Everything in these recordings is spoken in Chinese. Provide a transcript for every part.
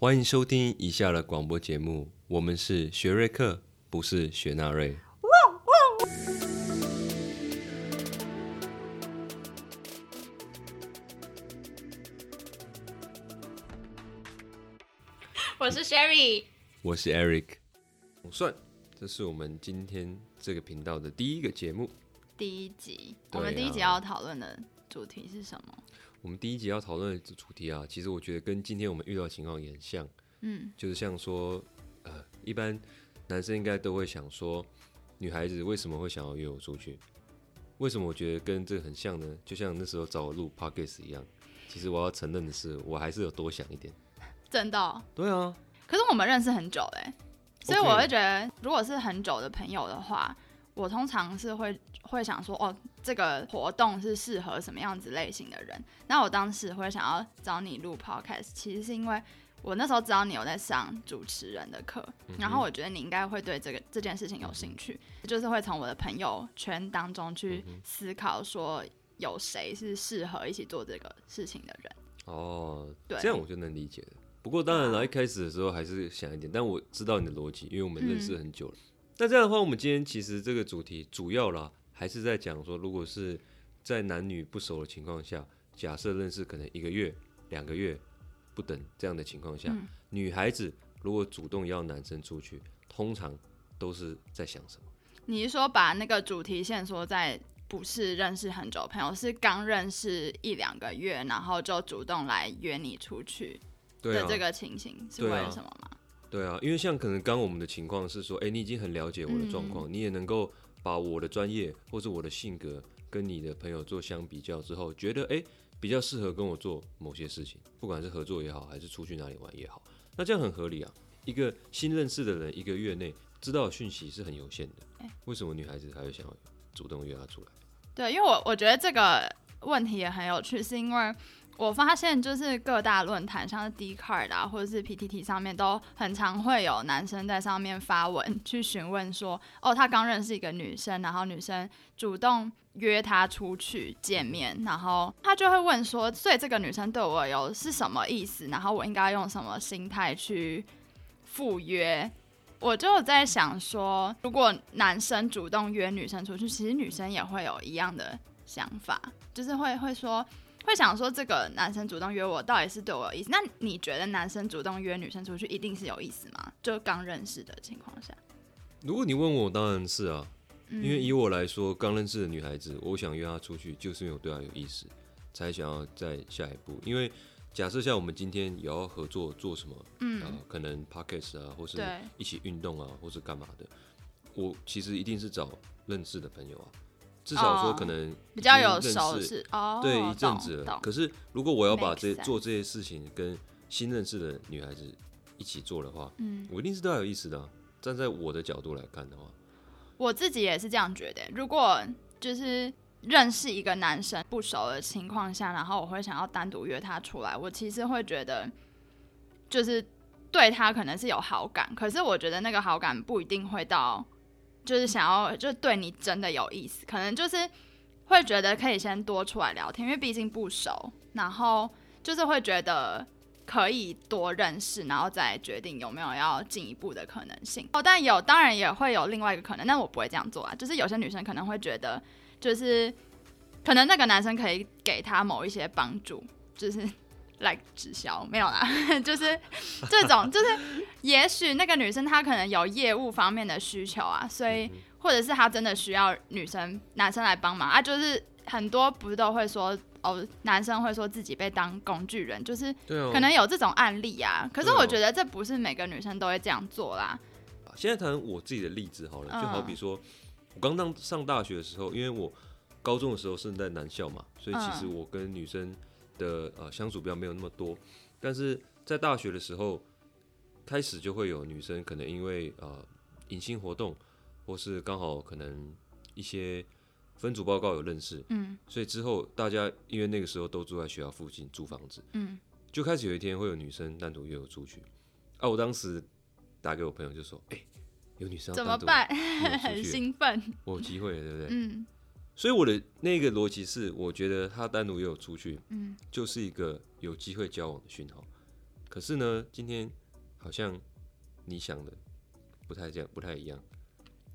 欢迎收听以下的广播节目，我们是学瑞克，不是学纳瑞。我是 Sherry，我是 Eric。总算，这是我们今天这个频道的第一个节目。第一集，我们第一集啊要讨论的主题是什么？我们第一集要讨论的主题啊，其实我觉得跟今天我们遇到的情况也很像，嗯，就是像说，呃，一般男生应该都会想说，女孩子为什么会想要约我出去？为什么我觉得跟这个很像呢？就像那时候找我录 podcast 一样，其实我要承认的是，我还是有多想一点。真的哦、对啊，可是我们认识很久嘞，所以我会觉得，如果是很久的朋友的话，我通常是会会想说，哦，这个活动是适合什么样子类型的人。那我当时会想要找你录 podcast，其实是因为我那时候知道你有在上主持人的课，然后我觉得你应该会对这个这件事情有兴趣，就是会从我的朋友圈当中去思考说，有谁是适合一起做这个事情的人。哦，对这样我就能理解了。不过当然了，一开始的时候还是想一点，但我知道你的逻辑，因为我们认识很久了。那这样的话，我们今天其实这个主题主要啦，还是在讲说，如果是在男女不熟的情况下，假设认识可能一个月、两个月不等这样的情况下，女孩子如果主动邀男生出去，通常都是在想什么？你是说把那个主题线索在不是认识很久朋友，是刚认识一两个月，然后就主动来约你出去的这个情形，是为了什么吗？对啊，因为像可能刚刚我们的情况是说，哎、你已经很了解我的状况，你也能够把我的专业或者我的性格跟你的朋友做相比较之后，觉得哎、诶比较适合跟我做某些事情，不管是合作也好，还是出去哪里玩也好，那这样很合理啊。一个新认识的人，一个月内知道的讯息是很有限的，为什么女孩子还会想要主动约他出来？对，因为我我觉得这个问题也很有趣，是因为我发现就是各大论坛，像是 d c a r d 啊，或者是 PTT 上面，都很常会有男生在上面发文去询问说，哦，他刚认识一个女生，然后女生主动约他出去见面，然后他就会问说，所以这个女生对我有是什么意思？然后我应该用什么心态去赴约？我就在想说，如果男生主动约女生出去，其实女生也会有一样的想法，就是会会说，会想说这个男生主动约我，到底是对我有意思？那你觉得男生主动约女生出去，一定是有意思吗？就刚认识的情况下，如果你问我，当然是啊，因为以我来说，刚认识的女孩子，我想约她出去，就是因为我对她有意思，才想要再下一步。因为假设像我们今天也要合作做什么，嗯、啊，可能 p o c k e t 啊，或是一起运动啊，或是干嘛的，我其实一定是找认识的朋友啊，至少说哦。可能比较有熟识哦，对一阵子了。可是如果我要把这做这些事情跟新认识的女孩子一起做的话，嗯，我一定是都要有意思的啊、站在我的角度来看的话，我自己也是这样觉得。如果就是认识一个男生不熟的情况下，然后我会想要单独约他出来，我其实会觉得就是对他可能是有好感，可是我觉得那个好感不一定会到就是想要就对你真的有意思，可能就是会觉得可以先多出来聊天，因为毕竟不熟，然后就是会觉得。可以多认识，然后再决定有没有要进一步的可能性。哦，但有当然也会有另外一个可能，但我不会这样做啊。就是有些女生可能会觉得，就是可能那个男生可以给她某一些帮助，就是来直销没有啦，就是这种，就是也许那个女生她可能有业务方面的需求啊，所以或者是她真的需要女生男生来帮忙啊，就是很多不是都会说。哦，男生会说自己被当工具人，就是可能有这种案例啊，可是我觉得这不是每个女生都会这样做啦。现在谈我自己的例子好了，就好比说，我刚当上大学的时候，因为我高中的时候是在男校嘛，所以其实嗯我跟女生的呃相处比较没有那么多。但是在大学的时候，开始就会有女生可能因为呃迎新活动，或是刚好可能一些分组报告有认识，嗯所以之后大家因为那个时候都住在学校附近租房子，嗯，就开始有一天会有女生单独约我出去。啊，我当时打给我朋友就说：“哎、有女生怎么办？很兴奋。我有机会了，对不对？”嗯所以我的那个逻辑是，我觉得他单独约我出去，嗯，就是一个有机会交往的讯号。可是呢，今天好像你想的不太这样，不太一样。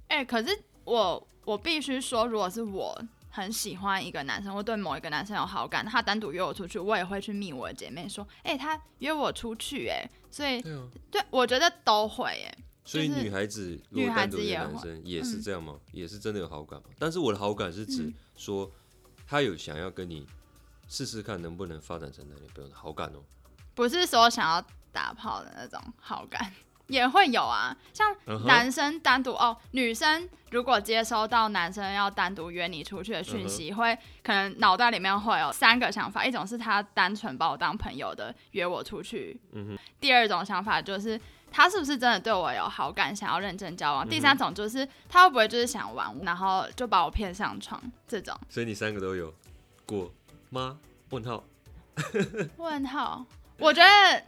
哎、可是我我必须说，如果是我很喜欢一个男生，或对某一个男生有好感，他单独约我出去，我也会去密我的姐妹说，哎、他约我出去、哎，所以对啊，对我觉得都会、哎，所以女孩子如果单独约男生也是嗯这样吗？也是真的有好感吗？但是我的好感是指嗯说他有想要跟你试试看能不能发展成男女朋友的好感哦。不是说想要打炮的那种好感。也会有啊，像男生单独、哦，女生如果接收到男生要单独约你出去的嗯讯息，会可能脑袋里面会有三个想法，一种是他单纯把我当朋友的约我出去，嗯第二种想法就是他是不是真的对我有好感，想要认真交往，第三种就是他会不会就是想玩，然后就把我骗上床这种。所以你三个都有过吗？问号。问号，我觉得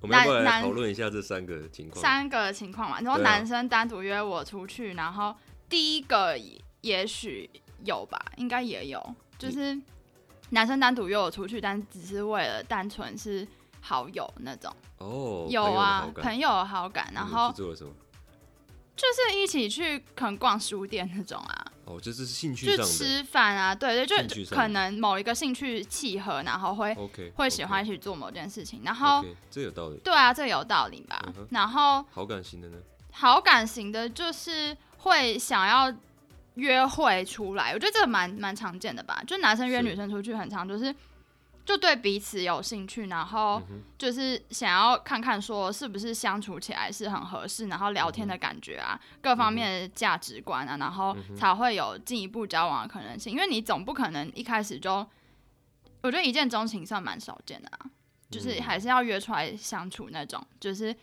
我们要不要来男讨论一下这三个情况？三个情况嘛，然后男生单独约我出去，然后第一个也许有吧，应该也有，就是男生单独约我出去，但只是为了单纯是好友那种，哦，有啊，朋友的好感然后做了什么？就是一起去可能逛书店那种啊，哦，这是兴趣就上的。吃饭啊，对对，就可能某一个兴趣契合，然后会 OK，会喜欢一起做某件事情，然后这有道理。对啊，这有道理吧嗯？然后好感型的呢？好感型的，就是会想要约会出来，我觉得这个蛮蛮常见的吧。就男生约女生出去，很常就是就对彼此有兴趣，然后就是想要看看说是不是相处起来是很合适，然后聊天的感觉啊，各方面的价值观啊，然后才会有进一步交往的可能性。因为你总不可能一开始就，我觉得一见钟情算蛮少见的啊，就是嗯还是要约出来相处那种，就是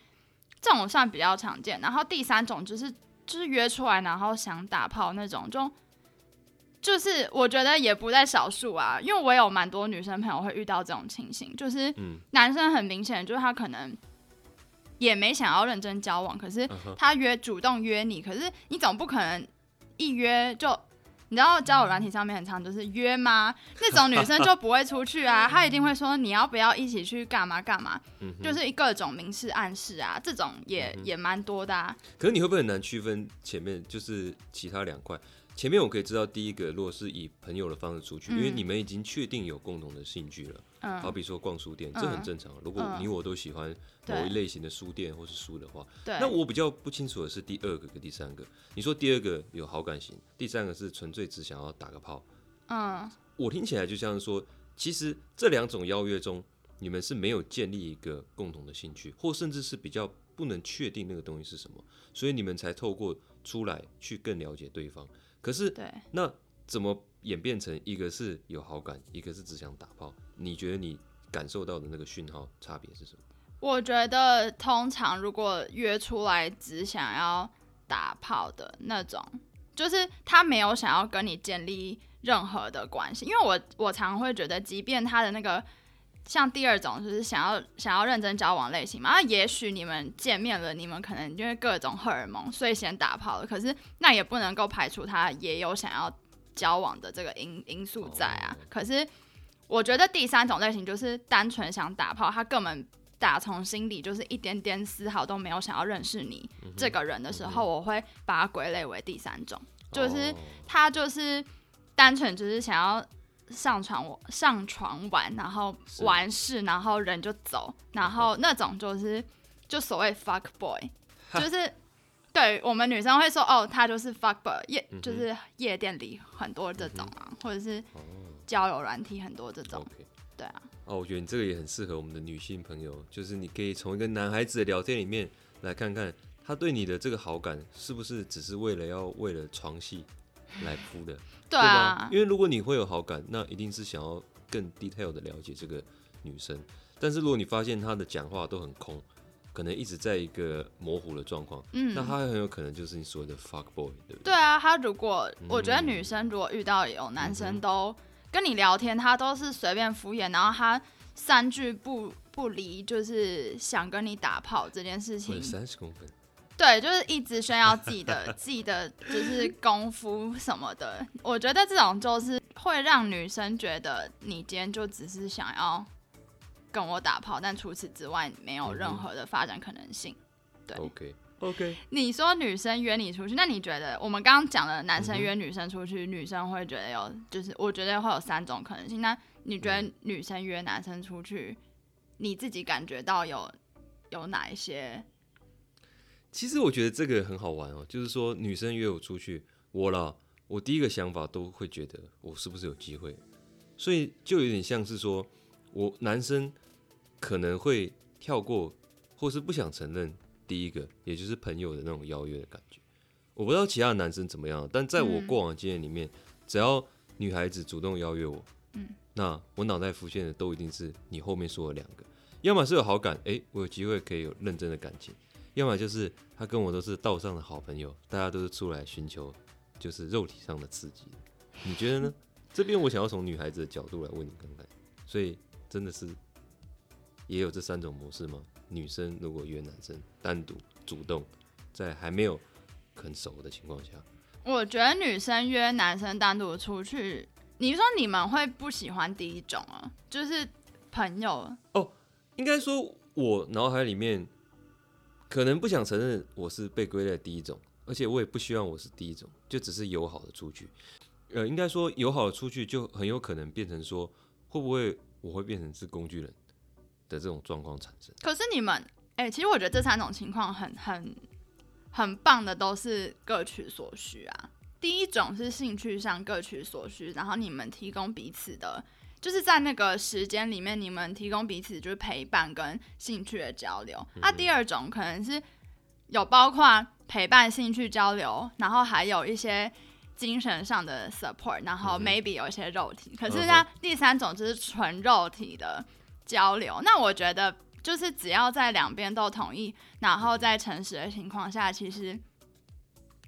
这种算比较常见。然后第三种就是就是约出来然后想打炮那种，就就是我觉得也不在少数啊，因为我有蛮多女生朋友会遇到这种情形，就是嗯男生很明显就是他可能也没想要认真交往，可是他约主动约你，可是你总不可能一约就。你知道交友软体上面很常就是约吗？那种女生就不会出去啊，她一定会说你要不要一起去干嘛干嘛，嗯。就是各种明示暗示啊，这种也、嗯也蛮多的啊。可是你会不会很难区分前面就是其他两块？前面我可以知道，第一个如果是以朋友的方式出去，因为嗯你们已经确定有共同的兴趣了，好嗯，比说逛书店，这嗯很正常。如果嗯你我都喜欢某一类型的书店或是书的话，那我比较不清楚的是第二个跟第三个。你说第二个有好感型，第三个是纯粹只想要打个炮。嗯我听起来就像是说，其实这两种邀约中，你们是没有建立一个共同的兴趣，或甚至是比较不能确定那个东西是什么，所以你们才透过出来去更了解对方。可是对，那怎么演变成一个是有好感，一个是只想打炮？你觉得你感受到的那个讯号差别是什么？我觉得通常如果约出来只想要打炮的那种，就是他没有想要跟你建立任何的关系。因为我我常会觉得，即便他的那个像第二种就是想要想要认真交往类型嘛，那也许你们见面了，你们可能因为各种荷尔蒙，所以先打炮了。可是那也不能够排除他也有想要交往的这个因因素在啊。哦。可是我觉得第三种类型就是单纯想打炮，他根本打从心里就是一点点丝毫都没有想要认识你这个人的时候，我会把它归类为第三种，就是哦。他就是单纯只是想要上床上床玩，然后完事，然后人就走，然后那种就是就所谓 fuck boy，就是。对我们女生会说，哦，他就是 fuck boy，夜、嗯就是夜店里很多这种啊，或者是哦。交友软体很多这种。对啊，哦，我觉得你这个也很适合我们的女性朋友，就是你可以从一个男孩子的聊天里面来看看他对你的这个好感是不是只是为了要为了床戏来铺的，对吧啊？，因为如果你会有好感，那一定是想要更 detail 的了解这个女生。但是如果你发现她的讲话都很空，可能一直在一个模糊的状况，嗯，那她很有可能就是你所谓的 fuck boy，对不对？对啊，她如果我觉得嗯女生如果遇到有男生都跟你聊天，他都是随便敷衍，然后他三句不不离，就是想跟你打炮这件事情，三十公分，对，就是一直炫耀自己的自己的就是功夫什么的。我觉得这种就是会让女生觉得你今天就只是想要跟我打炮，但除此之外没有任何的发展可能性。对，OK OK。你说女生约你出去，那你觉得我们刚刚讲的男生约女生出去，女生会觉得有，就是我觉得会有三种可能性。那你觉嗯得女生约男生出去，你自己感觉到有有哪一些？其实我觉得这个很好玩哦，就是说女生约我出去，我啦，我第一个想法都会觉得我是不是有机会，所以就有点像是说我男生可能会跳过，或是不想承认第一个，也就是朋友的那种邀约的感觉。我不知道其他的男生怎么样，但在我嗯过往的经验里面，只要女孩子主动邀约我，嗯，那我脑袋浮现的都一定是你后面说的两个，要么是有好感，诶，我有机会可以有认真的感情。要么就是他跟我都是道上的好朋友，大家都是出来寻求就是肉体上的刺激的。你觉得呢？这边我想要从女孩子的角度来问你看看，所以真的是也有这三种模式吗？女生如果约男生单独主动，在还没有很熟的情况下，我觉得女生约男生单独出去，你说你们会不喜欢第一种啊？就是朋友哦，应该说我脑海里面可能不想承认我是被归类第一种，而且我也不希望我是第一种，就只是友好的出去。呃，应该说友好的出去就很有可能变成说，会不会我会变成是工具人的这种状况产生？可是你们，哎、其实我觉得这三种情况很很很棒的，都是各取所需啊。第一种是兴趣上各取所需，然后你们提供彼此的，就是在那个时间里面，你们提供彼此就是陪伴跟兴趣的交流。那、第二种可能是有包括陪伴、兴趣交流，然后还有一些精神上的 support，然后 maybe 有一些肉体。可是嗯呢，第三种就是纯肉体的交流。那我觉得就是只要在两边都同意，然后在诚实的情况下，其实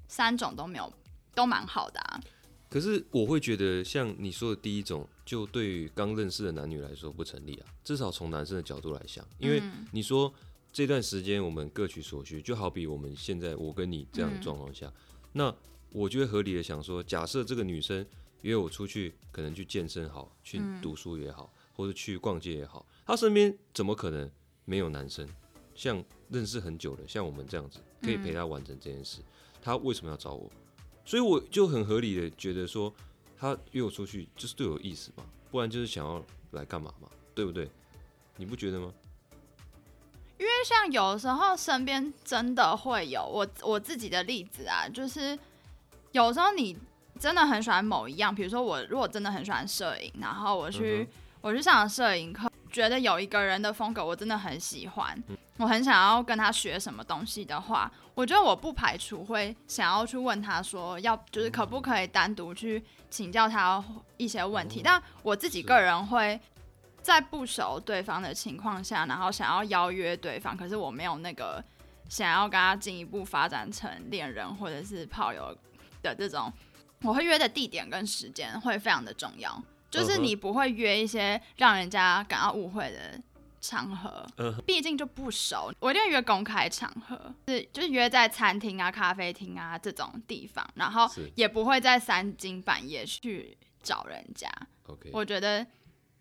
三种都没有都蛮好的啊。可是我会觉得，像你说的第一种，就对于刚认识的男女来说不成立啊。至少从男生的角度来想，因为嗯你说这段时间我们各取所需，就好比我们现在我跟你这样的状况下，那我就会合理的想说，假设这个女生约我出去，可能去健身好，去嗯读书也好，或者去逛街也好，她身边怎么可能没有男生？像认识很久的，像我们这样子，可以陪她完成这件事，她为什么要找我？所以我就很合理的觉得说，她约我出去就是对我有意思嘛，不然就是想要来干嘛嘛，对不对？你不觉得吗？因为像有时候身边真的会有我我自己的例子啊，就是有时候你真的很喜欢某一样，比如说我如果真的很喜欢摄影，然后我去、嗯我去上了摄影课，觉得有一个人的风格我真的很喜欢，嗯我很想要跟他学什么东西的话，我觉得我不排除会想要去问他说，要就是可不可以单独去请教他一些问题，哦但我自己个人会。在不熟对方的情况下，然后想要邀约对方，可是我没有那个想要跟他进一步发展成恋人或者是炮友的这种，我会约的地点跟时间会非常的重要。就是你不会约一些让人家感到误会的场合嗯，毕竟就不熟，我一定会约公开场合，是就是约在餐厅啊、咖啡厅啊这种地方，然后也不会在三更半夜去找人家。OK，我觉得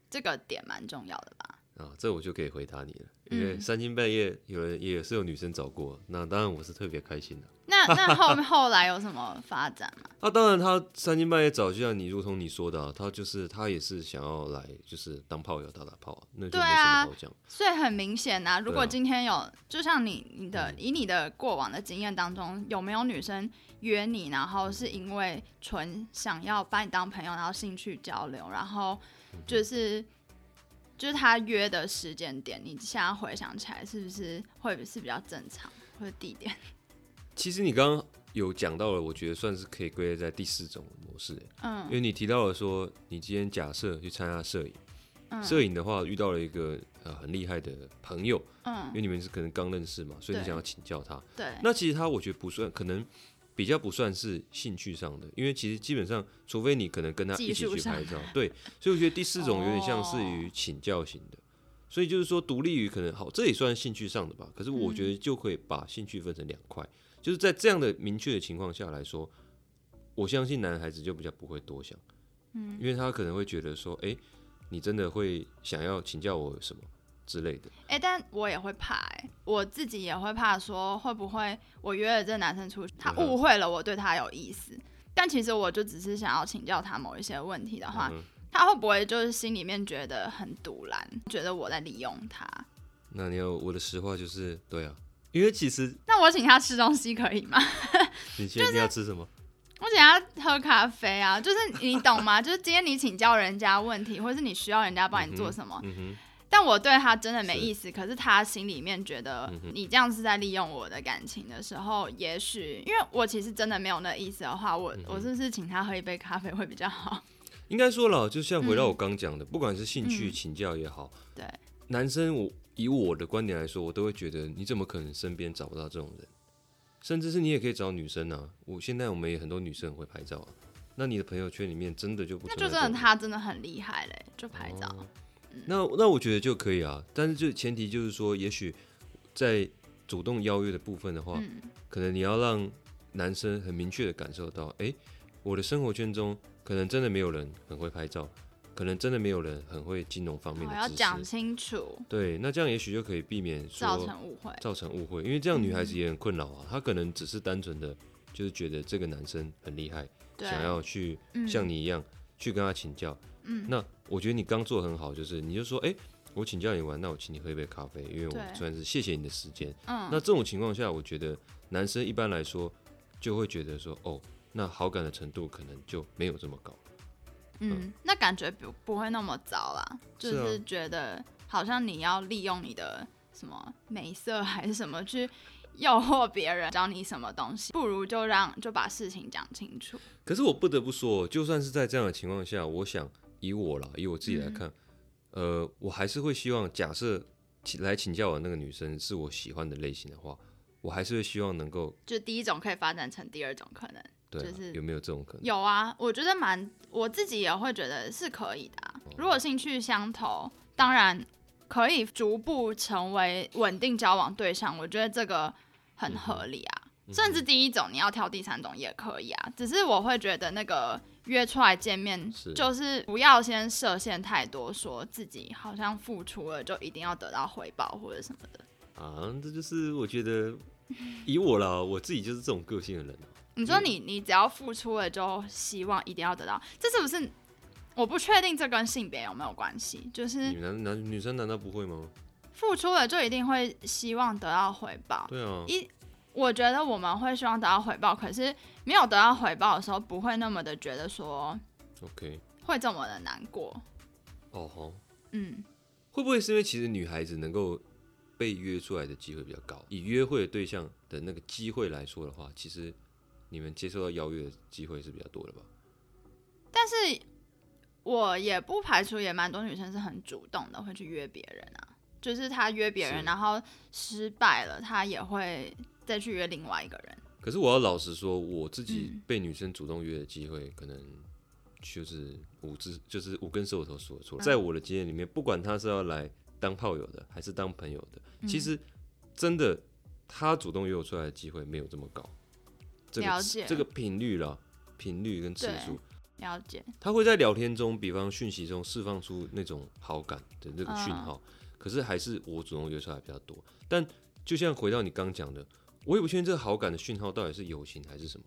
这个点蛮重要的吧。啊，这我就可以回答你了，因为嗯三更半夜有人也是有女生找过，那当然我是特别开心的。那那后后来有什么发展吗？那、当然，他三更半夜找，就像你如同你说的、啊，他就是他也是想要来，就是当炮友打打炮、啊，那就没什对啊么好讲。所以很明显呐、如果今天有，就像你你的嗯以你的过往的经验当中，有没有女生约你，然后是因为纯想要把你当朋友，然后兴趣交流，然后嗯就是就是他约的时间点，你现在回想起来，是不是会是比较正常，或者地点？其实你刚刚有讲到了，我觉得算是可以归类在第四种模式，嗯。因嗯为你提到了说，你今天假设去参加摄影，嗯。摄影的话遇到了一个呃很厉害的朋友，嗯。因嗯，为你们是可能刚认识嘛，所以你想要请教他。对，那其实他我觉得不算，可能比较不算是兴趣上的，因为其实基本上，除非你可能跟他一起去拍照，对，所以我觉得第四种有点像是于哦请教型的，所以就是说独立于可能好，这也算兴趣上的吧。可是我觉得就可以把兴趣分成两块，就是在这样的明确的情况下来说，我相信男孩子就比较不会多想，嗯，因为他可能会觉得说，哎、你真的会想要请教我什么？之类的。哎、但我也会怕、哎，我自己也会怕，说会不会我约了这个男生出去，他误会了我对他有意思，但其实我就只是想要请教他某一些问题的话，嗯他会不会就是心里面觉得很堵然，觉得我在利用他？那你要我的实话就是对啊，因为其实那我请他吃东西可以吗？你现在你要吃什么？我请他喝咖啡啊，就是你懂吗？就是今天你请教人家问题，或是你需要人家帮你做什么，嗯哼，但我对他真的没意思，可是他心里面觉得你这样是在利用我的感情的时候，也许因为我其实真的没有那意思的话，我、嗯我是不是请他喝一杯咖啡会比较好？应该说了，就像回到嗯我刚讲的，不管是兴趣嗯请教也好，对，男生我以我的观点来说，我都会觉得你怎么可能身边找不到这种人？甚至是你也可以找女生啊。我现在我们也很多女生很会拍照啊。那你的朋友圈里面真的就不那就真的他真的很厉害嘞，就拍照。哦那那我觉得就可以啊，但是就前提就是说，也许在主动邀约的部分的话，嗯，可能你要让男生很明确的感受到，哎、我的生活圈中可能真的没有人很会拍照，可能真的没有人很会金融方面的知我要讲识。清楚，对，那这样也许就可以避免造说成误会。造成误会，因为这样女孩子嗯也很困扰啊，她可能只是单纯的就是觉得这个男生很厉害，想要去嗯像你一样去跟他请教。嗯那我觉得你刚做很好，就是你就说，哎、我请教你玩，那我请你喝一杯咖啡，因为我算是谢谢你的时间。嗯，那这种情况下，我觉得男生一般来说就会觉得说，哦，那好感的程度可能就没有这么高。嗯，那感觉不不会那么糟啦，就是觉得好像你要利用你的什么美色还是什么去诱惑别人教你什么东西，不如就让就把事情讲清楚。可是我不得不说，就算是在这样的情况下，我想以我啦，以我自己来嗯。看，呃，我还是会希望，假设请来请教我那个女生是我喜欢的类型的话，我还是会希望能够，就第一种可以发展成第二种可能，对啊、就是有没有这种可能？有啊，我觉得蛮，我自己也会觉得是可以的啊、哦如果兴趣相投，当然可以逐步成为稳定交往对象，我觉得这个很合理啊。甚至第一种你要挑第三种也可以啊，只是我会觉得那个约出来见面，就是不要先设限太多，说自己好像付出了就一定要得到回报或者什么的。啊，这就是我觉得以我了，我自己就是这种个性的人啊。你说你你只要付出了，就希望一定要得到，这是不是？我不确定这跟性别有没有关系，就是女男男女生难道不会吗？付出了就一定会希望得到回报。对啊，一，我觉得我们会希望得到回报，可是没有得到回报的时候，不会那么的觉得说 OK，会这么的难过。哦吼，嗯，会不会是因为其实女孩子能够被约出来的机会比较高？以约会的对象的那个机会来说的话，其实你们接受到邀约的机会是比较多的吧？但是我也不排除，也蛮多女生是很主动的，会去约别人啊。就是她约别人，然后失败了，她也会再去约另外一个人。可是我要老实说，我自己嗯被女生主动约的机会，可能就是五只，就是五根手指头数得出嗯来。在我的经验里面，不管她是要来当炮友的，还是当朋友的，嗯其实真的她主动约我出来的机会没有这么高。这个了解这个频率了，频率跟次数，了解，他会在聊天中，比方讯息中释放出那种好感的那个讯嗯号，可是还是我主动约出来比较多。但就像回到你刚讲的，我也不确定这个好感的讯号到底是友情还是什么。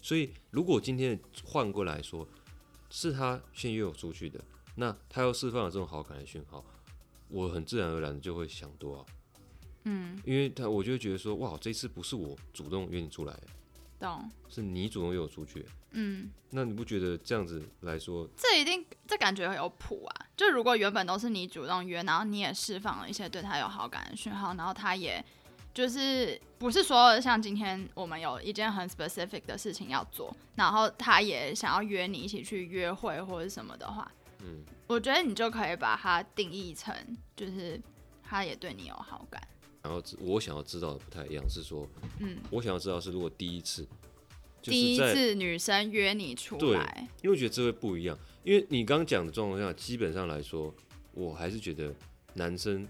所以如果今天换过来说，是他先约我出去的，那他要释放了这种好感的讯号，我很自然而然的就会想多啊，嗯，因为他我就会觉得说，哇，这次不是我主动约你出来的，懂，是你主动约我出去，嗯，那你不觉得这样子来说，这一定这感觉有谱啊。就如果原本都是你主动约，然后你也释放了一些对他有好感的讯号，然后他也就是不是说像今天我们有一件很 specific 的事情要做，然后他也想要约你一起去约会或者什么的话，嗯，我觉得你就可以把它定义成就是他也对你有好感，然后知我想要知道的不太一样，是说嗯，我想要知道是如果第一次，就第一，次女生约你出来，因为我觉得这会不一样，因为你刚讲的状况下，基本上来说，我还是觉得男生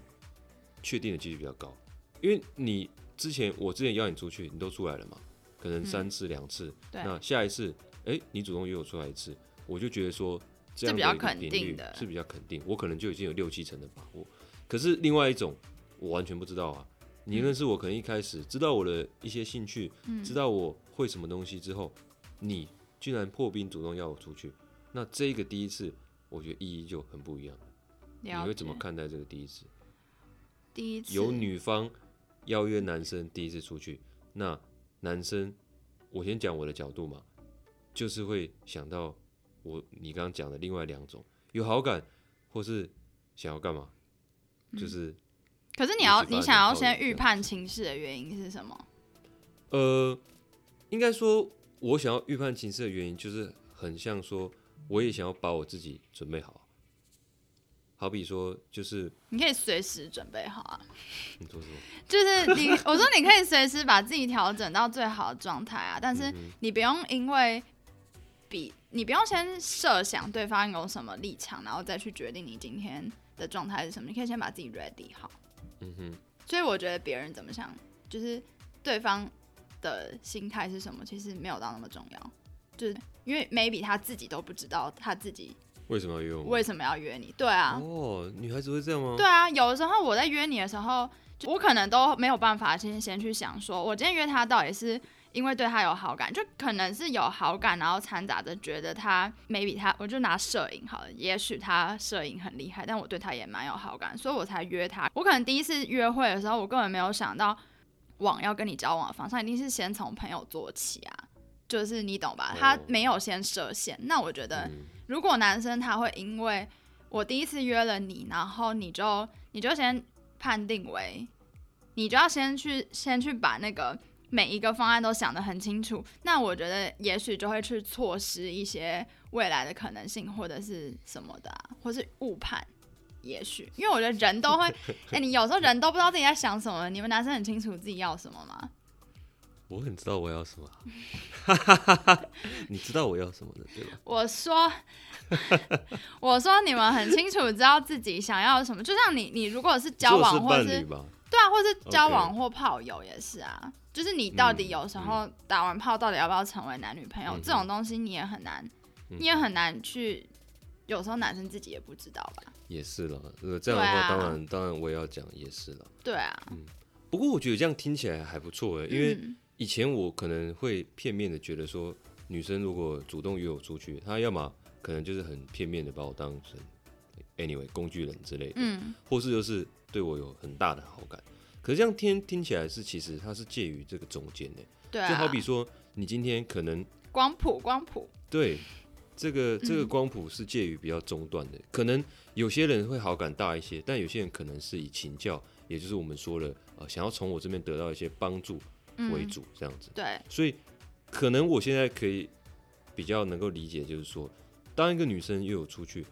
确定的几率比较高，因为你之前我之前邀你出去，你都出来了嘛，可能三次两次，那下一次，哎、你主动约我出来一次，我就觉得说这样比较肯频率定的是比较肯定，我可能就已经有六七成的把握。可是另外一种，我完全不知道啊。你认识我，可能一开始知道我的一些兴趣，嗯知道我会什么东西之后，你居然破冰主动要我出去，那这个第一次，我觉得意义就很不一样。你会怎么？看待这个第一次？第一次有女方邀约男生第一次出去，那男生，我先讲我的角度嘛，就是会想到我你刚刚讲的另外两种，有好感或是想要干嘛，就是可是你要你想要先预判情势的原因是什么？呃，应该说，我想要预判情势的原因，就是很像说，我也想要把我自己准备好。好比说，就是你可以随时准备好啊，你说什么？就是你我说你可以随时把自己调整到最好的状态啊，但是嗯你不用因为比你不用先设想对方有什么立场，然后再去决定你今天的状态是什么。你可以先把自己 ready 好。嗯哼，所以我觉得别人怎么想，就是对方的心态是什么，其实没有到那么重要。就是因为 maybe 他自己都不知道他自己为什么要约我？为什么要约你。对啊，哦，女孩子会这样吗？对啊，有的时候我在约你的时候，我可能都没有办法先先去想说，我今天约他到底是因为对他有好感，就可能是有好感，然后掺杂着觉得他 maybe 他，我就拿摄影好了，也许他摄影很厉害，但我对他也蛮有好感，所以我才约他。我可能第一次约会的时候，我根本没有想到往要跟你交往的方向，一定是先从朋友做起啊。就是你懂吧？他哦没有先设限，那我觉得嗯，如果男生他会因为我第一次约了你，然后你就你就先判定为，你就要先去先去把那个每一个方案都想得很清楚，那我觉得也许就会去错失一些未来的可能性或者是什么的、啊，或是误判。也许，因为我觉得人都会，哎、你有时候人都不知道自己在想什么。你们男生很清楚自己要什么吗？我很知道我要什么啊，你知道我要什么的，对吧？我说，我说你们很清楚知道自己想要什么。就像你，你如果是交往或是对啊，或是交往或炮友也是啊。就是你到底嗯有时候打完炮，到底要不要成为男女朋友、嗯这种东西，你也很难，嗯你也很难去。有时候男生自己也不知道吧？也是了。呃，这样的话，啊当然当然我也要讲，也是了。对啊，嗯不过我觉得这样听起来还不错哎，因为嗯以前我可能会片面的觉得说，女生如果主动约我出去，她要么可能就是很片面的把我当成 anyway 工具人之类的，嗯，或是就是对我有很大的好感。可是这样听听起来是，其实它是介于这个中间的，对啊，就好比说，你今天可能光谱，光谱，对这个这个嗯光谱是介于比较中段的，可能有些人会好感大一些，但有些人可能是以请教，也就是我们说了呃，想要从我这边得到一些帮助嗯，为主这样子。对，所以可能我现在可以比较能够理解，就是说，当一个女生约我出去，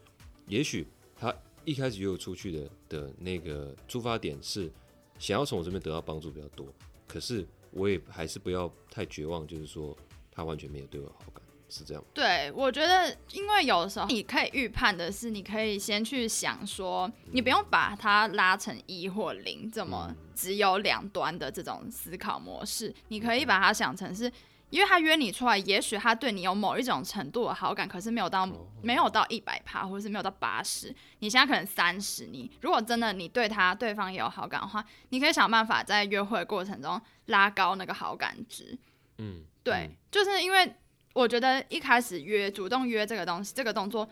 也许她一开始约我出去的的那个出发点是想要从我这边得到帮助比较多，可是我也还是不要太绝望，就是说他完全没有对我好感，是这样吗。对，我觉得，因为有时候你可以预判的是，你可以先去想说，你不用把它拉成一或零这么只有两端的这种思考模式，你可以把它想成是，因为他约你出来，也许他对你有某一种程度的好感，可是没有到哦没有到一百趴，或者是没有到八十，你现在可能三十，你如果真的你对他对方也有好感的话，你可以想办法在约会的过程中拉高那个好感值。嗯，对，就是因为我觉得一开始约主动约这个东西，这个动作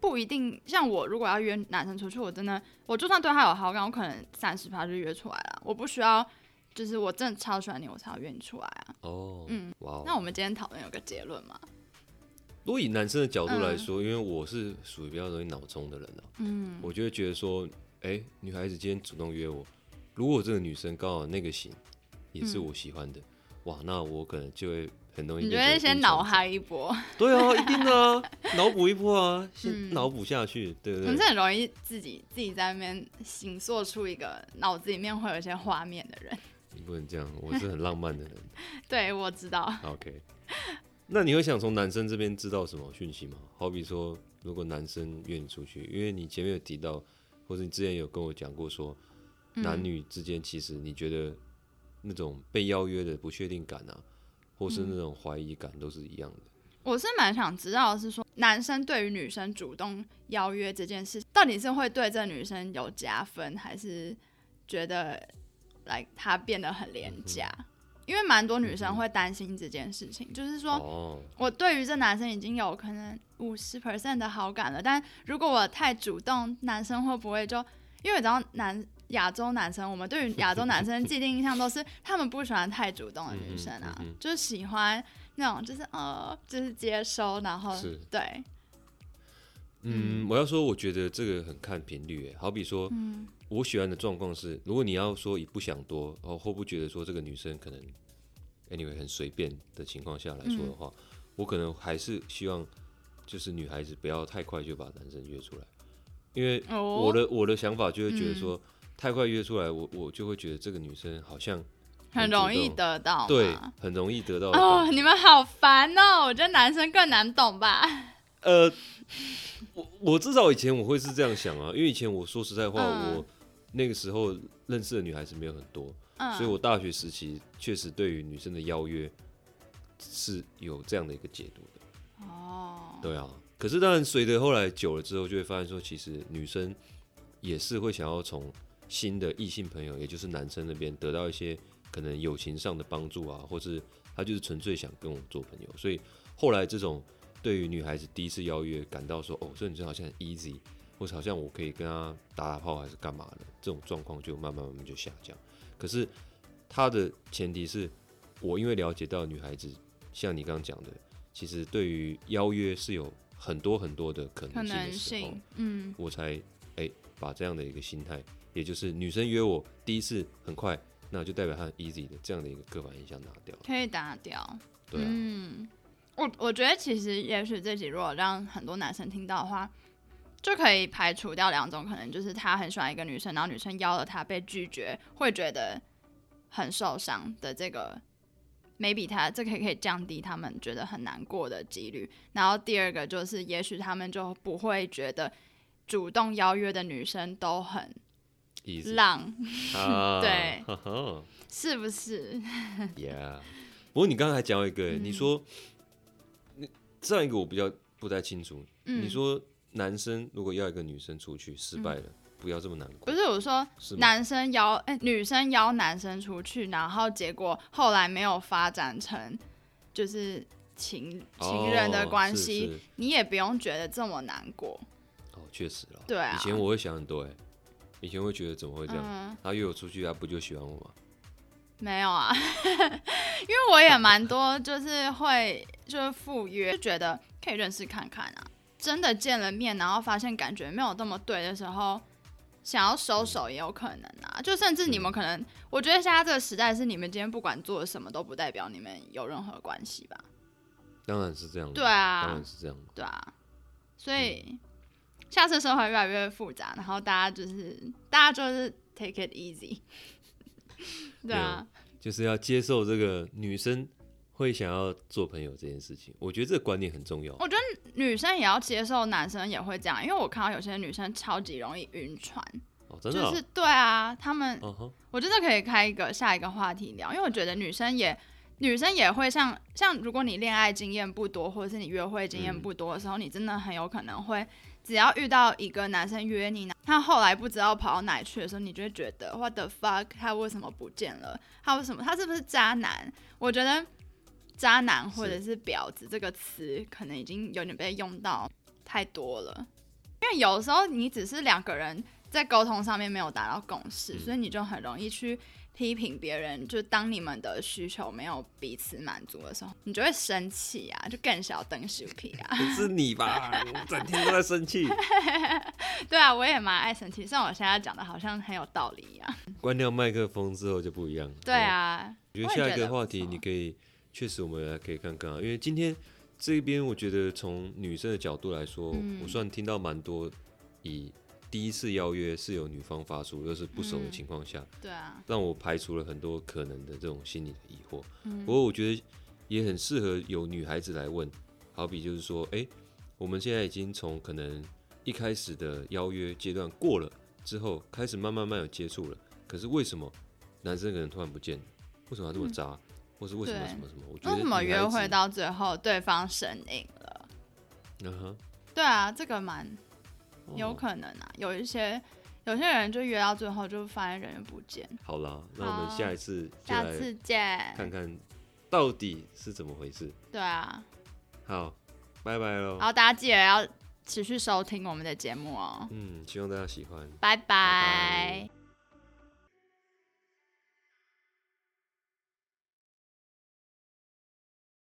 不一定像我如果要约男生出去，我真的我就算对他有好感，我可能三十趴就约出来了，我不需要就是我真的超喜欢你，我才要约你出来啊。哦，嗯，哇哦。那我们今天讨论有个结论吗？如果以男生的角度来说，因为我是属于比较容易脑冲的人啊，嗯，我就会觉得说，哎、女孩子今天主动约我，如果这个女生刚好那个型也是我喜欢的，哇，那我可能就会很容易你觉得先脑？嗨一波？对啊，一定的啊，脑补一波啊，先嗯脑补下去，对不我们是？很容易自己自己在那边形塑出一个脑子里面会有一些画面的人。你不能这样，我是很浪漫的人。对，我知道。OK，那你会想从男生这边知道什么讯息吗？好比说，如果男生约你出去，因为你前面有提到，或者你之前有跟我讲过说，男嗯女之间其实你觉得那种被邀约的不确定感啊，或是那种怀疑感都是一样的。我是蛮想知道的是说，男生对于女生主动邀约这件事，到底是会对这女生有加分，还是觉得来他变得很廉价？因为蛮多女生会担心这件事情，就是说哦，我对于这男生已经有可能五十 percent 的好感了，但如果我太主动，男生会不会就因为你知道男亚洲男生，我们对于亚洲男生既定印象都是他们不喜欢太主动的女生啊，就是喜欢那种就是呃就是接收，然后是。对，嗯，我要说，我觉得这个很看频率，哎，好比说，嗯我喜欢的状况是，如果你要说以不想多，然后，或不觉得说这个女生可能，anyway 很随便的情况下来说的话，我可能还是希望就是女孩子不要太快就把男生约出来，因为哦。我的我的想法就会觉得说，太快约出来，我我就会觉得这个女生好像很容易得到对，很容易得到哦你们好烦哦，我觉得男生更难懂吧？呃，我我至少以前我会是这样想啊，因为以前我说实在话，嗯。我那个时候认识的女孩子没有很多，嗯，所以我大学时期确实对于女生的邀约是有这样的一个解读的。哦，对啊，可是当然随着后来久了之后，就会发现说，其实女生也是会想要从新的异性朋友，也就是男生那边得到一些可能友情上的帮助啊，或是他就是纯粹想跟我做朋友，所以后来这种对于女孩子第一次邀约感到说，哦，这女生好像很 easy，或是好像我可以跟他打打炮还是干嘛的，这种状况就慢慢慢慢就下降。可是他的前提是我因为了解到女孩子像你刚刚讲的，其实对于邀约是有很多很多的可可能能性的时候，，嗯我才哎、把这样的一个心态，也就是女生约我第一次很快，那就代表她很 easy 的这样的一个刻板印象拿掉。可以打掉。对啊，嗯，我我觉得其实也许这集如果让很多男生听到的话，就可以排除掉两种可能，就是他很喜欢一个女生，然后女生邀了他被拒绝，会觉得很受伤的这个。maybe 他这个可以降低他们觉得很难过的几率。然后第二个就是，也许他们就不会觉得主动邀约的女生都很浪，啊，对是不是？Yeah。不过你刚才还讲一个、嗯你说这样一个我比较不太清楚，嗯，你说男生如果要一个女生出去失败了，不要这么难过不，是我说是？男生邀哎、女生邀男生出去，然后结果后来没有发展成就是情情人的关系，哦是是你也不用觉得这么难过。哦，确实了。对啊以前我会想很多哎、以前会觉得怎么会这样？嗯，他约我出去，他不就喜欢我吗？没有啊，因为我也蛮多，就是会就是赴约，就觉得可以认识看看啊。真的见了面，然后发现感觉没有这么对的时候，想要收手也有可能啊。就甚至你们可能，我觉得现在这个时代是你们今天不管做什么都不代表你们有任何关系吧？当然是这样对啊当啊然，是这样。对啊，所以下次生活越来越复杂，然后大家就是大家就是 take it easy，对啊，就是要接受这个女生会想要做朋友这件事情。我觉得这个观念很重要。我觉得女生也要接受男生也会这样，因为我看到有些女生超级容易晕船，哦，真的、哦。就是对啊，他们我觉得可以开一个下一个话题聊，因为我觉得女生也女生也会像像如果你恋爱经验不多，或者是你约会经验嗯不多的时候，你真的很有可能会只要遇到一个男生约你，他后来不知道跑到哪去的时候，你就会觉得 what the fuck，他为什么不见了？他为什么他是不是渣男？我觉得渣男或者是婊子这个词可能已经有点被用到太多了，因为有时候你只是两个人在沟通上面没有达到共识，嗯所以你就很容易去批评别人。就当你们的需求没有彼此满足的时候，你就会生气啊，就更小登羞皮啊。不是你吧？整天都在生气。对啊，我也蛮爱生气，虽然我现在讲的好像很有道理一样。关掉麦克风之后就不一样。对哦，啊，我觉得下一个话题你可以，确实我们来可以看看啊，因为今天这边我觉得从女生的角度来说，嗯我算听到蛮多以第一次邀约是由女方发出，又是不熟的嗯情况下，对啊，让我排除了很多可能的这种心理的疑惑。嗯不过我觉得也很适合有女孩子来问，好比就是说，哎、我们现在已经从可能一开始的邀约阶段过了之后，开始慢慢慢有接触了，可是为什么男生可能突然不见了？为什么他这么渣？或是为什么对什么什么？我觉得为什么约会到最后对方神隐了？嗯哼，对啊，这个蛮有哦可能啊，有一些有些人就约到最后就发现人员不见。好了，那我们下一次下次见。看看到底是怎么回事。对啊，好，拜拜喽然。后大家记得要持续收听我们的节目哦，嗯，希望大家喜欢。拜拜拜